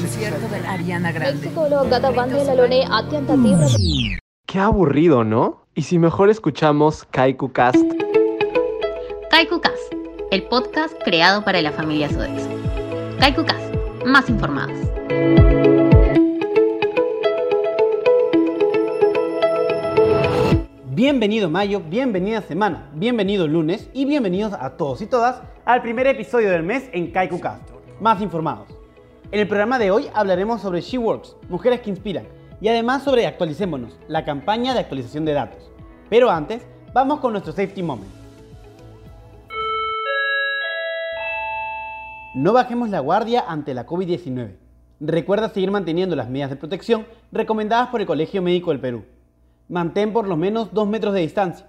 concierto de Ariana Grande. Mm. Qué aburrido, ¿no? Y si mejor escuchamos Kaiku Cast. Kaiku Cast, el podcast creado para la familia Sodexo. Kaiku Cast, más informados. Bienvenido mayo, bienvenida semana, bienvenido lunes y bienvenidos a todos y todas al primer episodio del mes en Kaiku Cast. Más informados. En el programa de hoy hablaremos sobre She Works, mujeres que inspiran, y además sobre Actualicémonos, la campaña de actualización de datos. Pero antes, vamos con nuestro safety moment. No bajemos la guardia ante la COVID-19. Recuerda seguir manteniendo las medidas de protección recomendadas por el Colegio Médico del Perú. Mantén por lo menos 2 metros de distancia.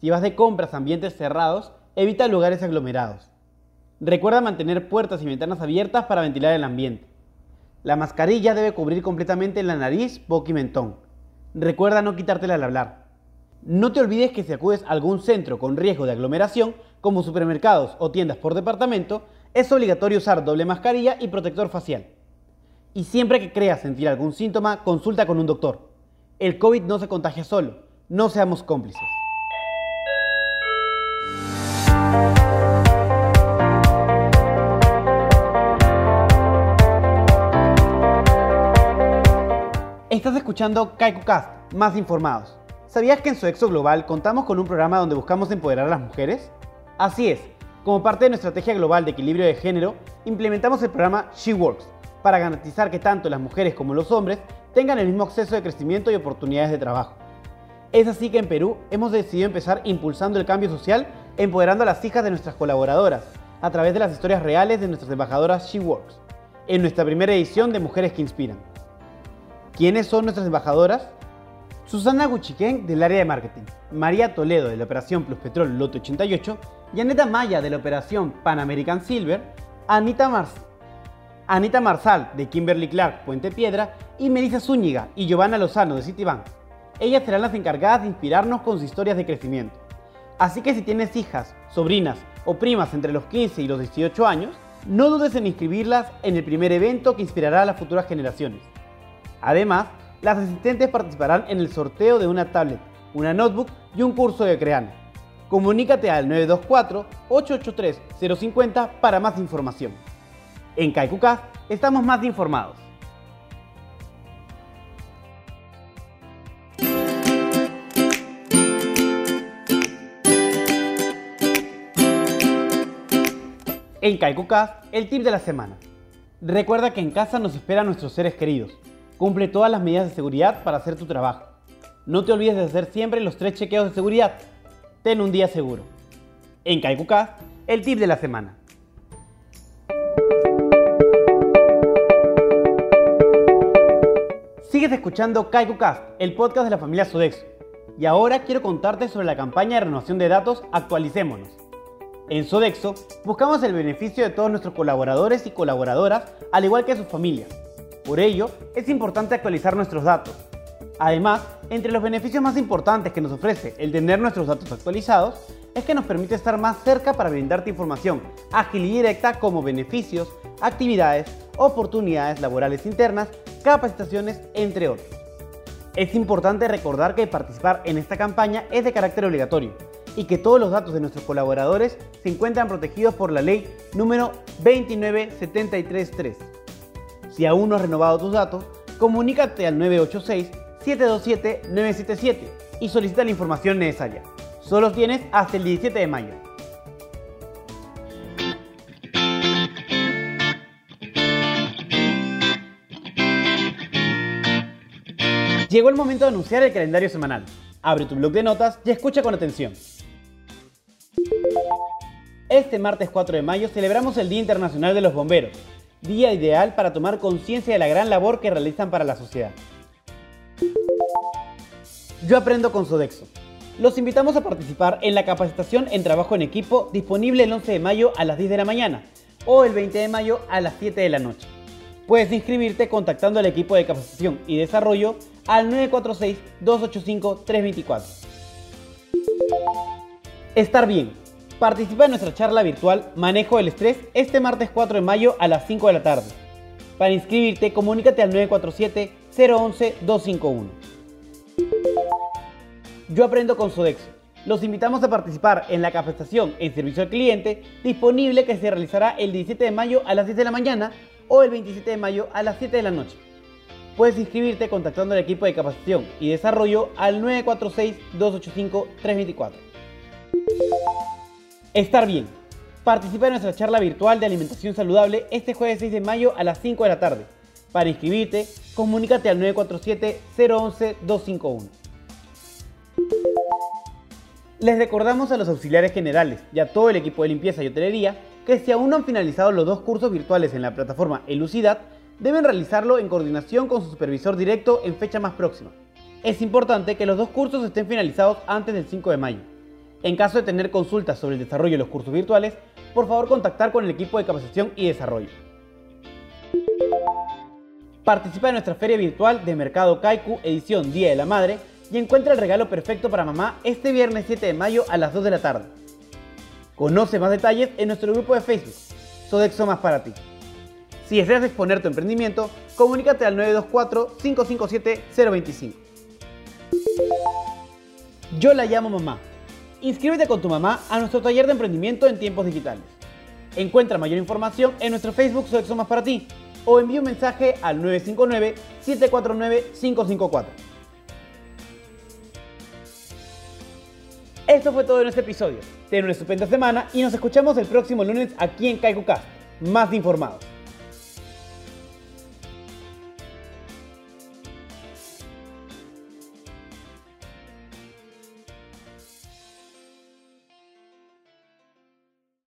Si vas de compras a ambientes cerrados, evita lugares aglomerados. Recuerda mantener puertas y ventanas abiertas para ventilar el ambiente. La mascarilla debe cubrir completamente la nariz, boca y mentón. Recuerda no quitártela al hablar. No te olvides que si acudes a algún centro con riesgo de aglomeración, como supermercados o tiendas por departamento, es obligatorio usar doble mascarilla y protector facial. Y siempre que creas sentir algún síntoma, consulta con un doctor. El COVID no se contagia solo, no seamos cómplices. Estás escuchando KaikuCast, más informados. ¿Sabías que en Sodexo Global contamos con un programa donde buscamos empoderar a las mujeres? Así es, como parte de nuestra estrategia global de equilibrio de género, implementamos el programa She Works para garantizar que tanto las mujeres como los hombres tengan el mismo acceso de crecimiento y oportunidades de trabajo. Es así que en Perú hemos decidido empezar impulsando el cambio social, empoderando a las hijas de nuestras colaboradoras a través de las historias reales de nuestras embajadoras She Works, en nuestra primera edición de Mujeres que Inspiran. ¿Quiénes son nuestras embajadoras? Susana Guchiquén del área de marketing, María Toledo de la operación Plus Petrol Loto 88, Yaneta Maya de la operación Pan American Silver, Anita, Mar Anita Marsal de Kimberly Clark Puente Piedra y Melissa Zúñiga y Giovanna Lozano de Citibank. Ellas serán las encargadas de inspirarnos con sus historias de crecimiento. Así que si tienes hijas, sobrinas o primas entre los 15 y los 18 años, no dudes en inscribirlas en el primer evento que inspirará a las futuras generaciones. Además, las asistentes participarán en el sorteo de una tablet, una notebook y un curso de Creana. Comunícate al 924-883-050 para más información. En Kaikuka estamos más informados. En Kaikuka, el tip de la semana. Recuerda que en casa nos esperan nuestros seres queridos. Cumple todas las medidas de seguridad para hacer tu trabajo. No te olvides de hacer siempre los tres chequeos de seguridad. Ten un día seguro. En Kaikuka, el tip de la semana. Sigues escuchando KaikuCast, el podcast de la familia Sodexo. Y ahora quiero contarte sobre la campaña de renovación de datos Actualicémonos. En Sodexo buscamos el beneficio de todos nuestros colaboradores y colaboradoras, al igual que sus familias. Por ello, es importante actualizar nuestros datos. Además, entre los beneficios más importantes que nos ofrece el tener nuestros datos actualizados, es que nos permite estar más cerca para brindarte información ágil y directa como beneficios, actividades, oportunidades laborales internas, capacitaciones, entre otros. Es importante recordar que participar en esta campaña es de carácter obligatorio y que todos los datos de nuestros colaboradores se encuentran protegidos por la ley número 29733. Si aún no has renovado tus datos, comunícate al 986-727-977 y solicita la información necesaria. Solo tienes hasta el 17 de mayo. Llegó el momento de anunciar el calendario semanal. Abre tu blog de notas y escucha con atención. Este martes 4 de mayo celebramos el Día Internacional de los Bomberos, día ideal para tomar conciencia de la gran labor que realizan para la sociedad. Yo aprendo con Sodexo. Los invitamos a participar en la capacitación en trabajo en equipo disponible el 11 de mayo a las 10 de la mañana o el 20 de mayo a las 7 de la noche. Puedes inscribirte contactando al equipo de capacitación y desarrollo al 946-285-324. Estar bien. Participa en nuestra charla virtual Manejo del Estrés este martes 4 de mayo a las 5 de la tarde. Para inscribirte, comunícate al 947-011-251. Yo aprendo con Sodexo. Los invitamos a participar en la capacitación en servicio al cliente disponible que se realizará el 17 de mayo a las 10 de la mañana o el 27 de mayo a las 7 de la noche. Puedes inscribirte contactando al equipo de capacitación y desarrollo al 946-285-324. Estar bien. Participa en nuestra charla virtual de alimentación saludable este jueves 6 de mayo a las 5 de la tarde. Para inscribirte, comunícate al 947-011-251. Les recordamos a los auxiliares generales y a todo el equipo de limpieza y hotelería que si aún no han finalizado los dos cursos virtuales en la plataforma Elucidad, deben realizarlo en coordinación con su supervisor directo en fecha más próxima. Es importante que los dos cursos estén finalizados antes del 5 de mayo. En caso de tener consultas sobre el desarrollo de los cursos virtuales, por favor contactar con el equipo de capacitación y desarrollo. Participa en nuestra feria virtual de Mercado Kaiku edición Día de la Madre y encuentra el regalo perfecto para mamá este viernes 7 de mayo a las 2 de la tarde. Conoce más detalles en nuestro grupo de Facebook, Sodexo Más para ti. Si deseas exponer tu emprendimiento, comunícate al 924-557-025. Yo la llamo mamá. Inscríbete con tu mamá a nuestro taller de emprendimiento en tiempos digitales. Encuentra mayor información en nuestro Facebook Sodexo Más para ti o envía un mensaje al 959-749-554. Esto fue todo en este episodio. Ten una estupenda semana y nos escuchamos el próximo lunes aquí en CaikuCast. Más informados.